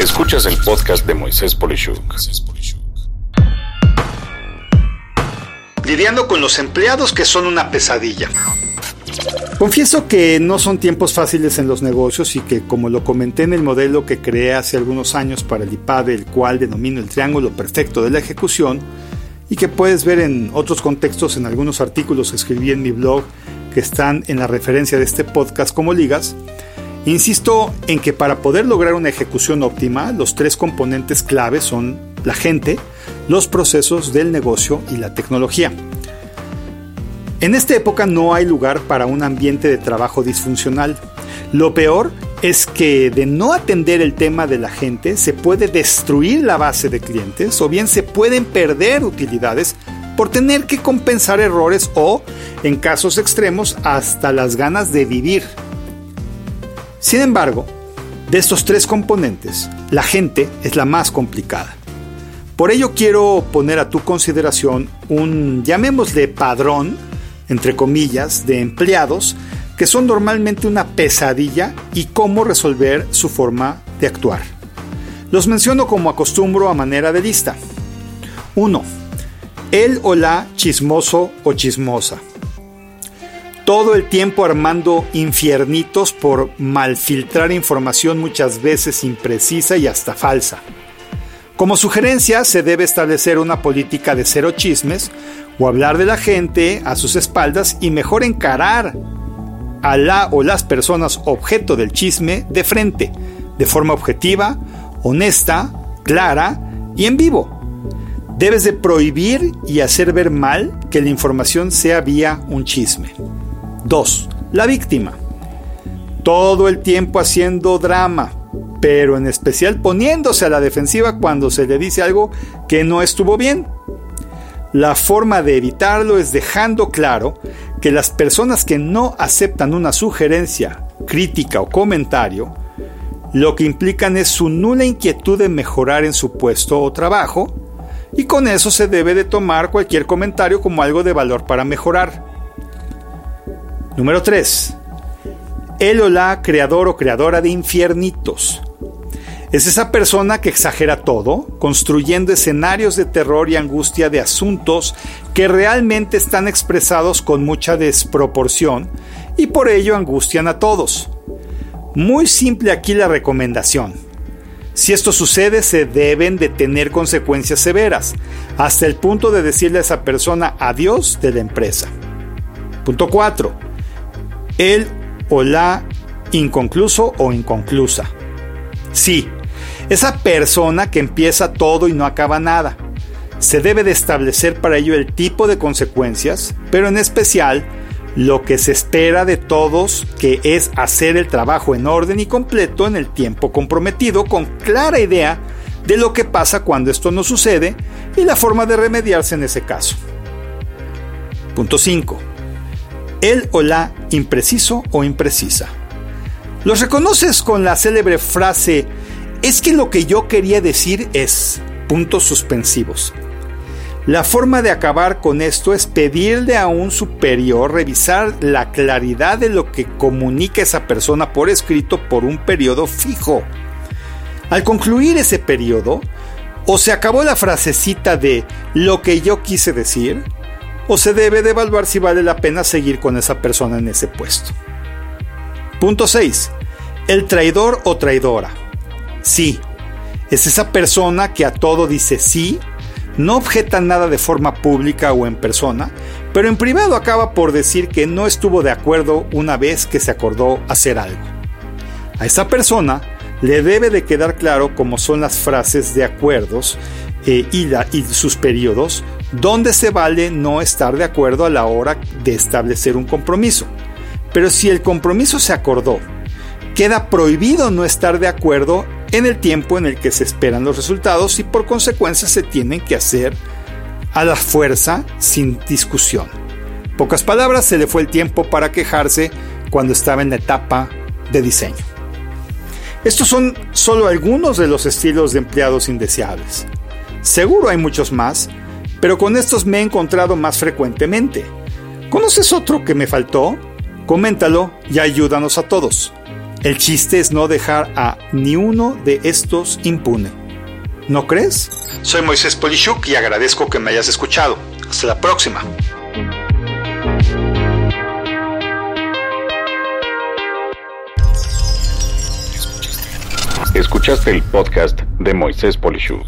Escuchas el podcast de Moisés Polishuk. Lidiando con los empleados que son una pesadilla. Confieso que no son tiempos fáciles en los negocios y que, como lo comenté en el modelo que creé hace algunos años para el IPADE, el cual denomino el triángulo perfecto de la ejecución, y que puedes ver en otros contextos en algunos artículos que escribí en mi blog que están en la referencia de este podcast como ligas, insisto en que para poder lograr una ejecución óptima, los tres componentes clave son la gente, los procesos del negocio y la tecnología. En esta época no hay lugar para un ambiente de trabajo disfuncional. Lo peor es que de no atender el tema de la gente se puede destruir la base de clientes o bien se pueden perder utilidades por tener que compensar errores o, en casos extremos, hasta las ganas de vivir. Sin embargo, de estos tres componentes, la gente es la más complicada. Por ello quiero poner a tu consideración un, llamémosle padrón, entre comillas, de empleados que son normalmente una pesadilla y cómo resolver su forma de actuar. Los menciono como acostumbro a manera de lista. 1. El o la chismoso o chismosa. Todo el tiempo armando infiernitos por malfiltrar información muchas veces imprecisa y hasta falsa. Como sugerencia, se debe establecer una política de cero chismes o hablar de la gente a sus espaldas y mejor encarar a la o las personas objeto del chisme de frente, de forma objetiva, honesta, clara y en vivo. Debes de prohibir y hacer ver mal que la información sea vía un chisme. 2. La víctima. Todo el tiempo haciendo drama, pero en especial poniéndose a la defensiva cuando se le dice algo que no estuvo bien. La forma de evitarlo es dejando claro que las personas que no aceptan una sugerencia, crítica o comentario, lo que implican es su nula inquietud de mejorar en su puesto o trabajo, y con eso se debe de tomar cualquier comentario como algo de valor para mejorar. Número 3. El o la creador o creadora de infiernitos. Es esa persona que exagera todo, construyendo escenarios de terror y angustia de asuntos que realmente están expresados con mucha desproporción y por ello angustian a todos. Muy simple aquí la recomendación. Si esto sucede se deben de tener consecuencias severas, hasta el punto de decirle a esa persona adiós de la empresa. Punto 4. El o la inconcluso o inconclusa. Sí, esa persona que empieza todo y no acaba nada. Se debe de establecer para ello el tipo de consecuencias, pero en especial lo que se espera de todos, que es hacer el trabajo en orden y completo en el tiempo comprometido, con clara idea de lo que pasa cuando esto no sucede y la forma de remediarse en ese caso. Punto 5. El o la impreciso o imprecisa. Los reconoces con la célebre frase es que lo que yo quería decir es puntos suspensivos. La forma de acabar con esto es pedirle a un superior revisar la claridad de lo que comunica esa persona por escrito por un periodo fijo. Al concluir ese periodo, o se acabó la frasecita de lo que yo quise decir, o se debe de evaluar si vale la pena seguir con esa persona en ese puesto. Punto 6. El traidor o traidora. Sí, es esa persona que a todo dice sí, no objeta nada de forma pública o en persona, pero en privado acaba por decir que no estuvo de acuerdo una vez que se acordó hacer algo. A esa persona le debe de quedar claro cómo son las frases de acuerdos eh, y, y sus periodos, donde se vale no estar de acuerdo a la hora de establecer un compromiso. Pero si el compromiso se acordó, queda prohibido no estar de acuerdo en el tiempo en el que se esperan los resultados y por consecuencia se tienen que hacer a la fuerza sin discusión. Pocas palabras, se le fue el tiempo para quejarse cuando estaba en la etapa de diseño. Estos son solo algunos de los estilos de empleados indeseables. Seguro hay muchos más, pero con estos me he encontrado más frecuentemente. ¿Conoces otro que me faltó? Coméntalo y ayúdanos a todos. El chiste es no dejar a ni uno de estos impune. ¿No crees? Soy Moisés Polishuk y agradezco que me hayas escuchado. Hasta la próxima. Escuchaste el podcast de Moisés Polishuk.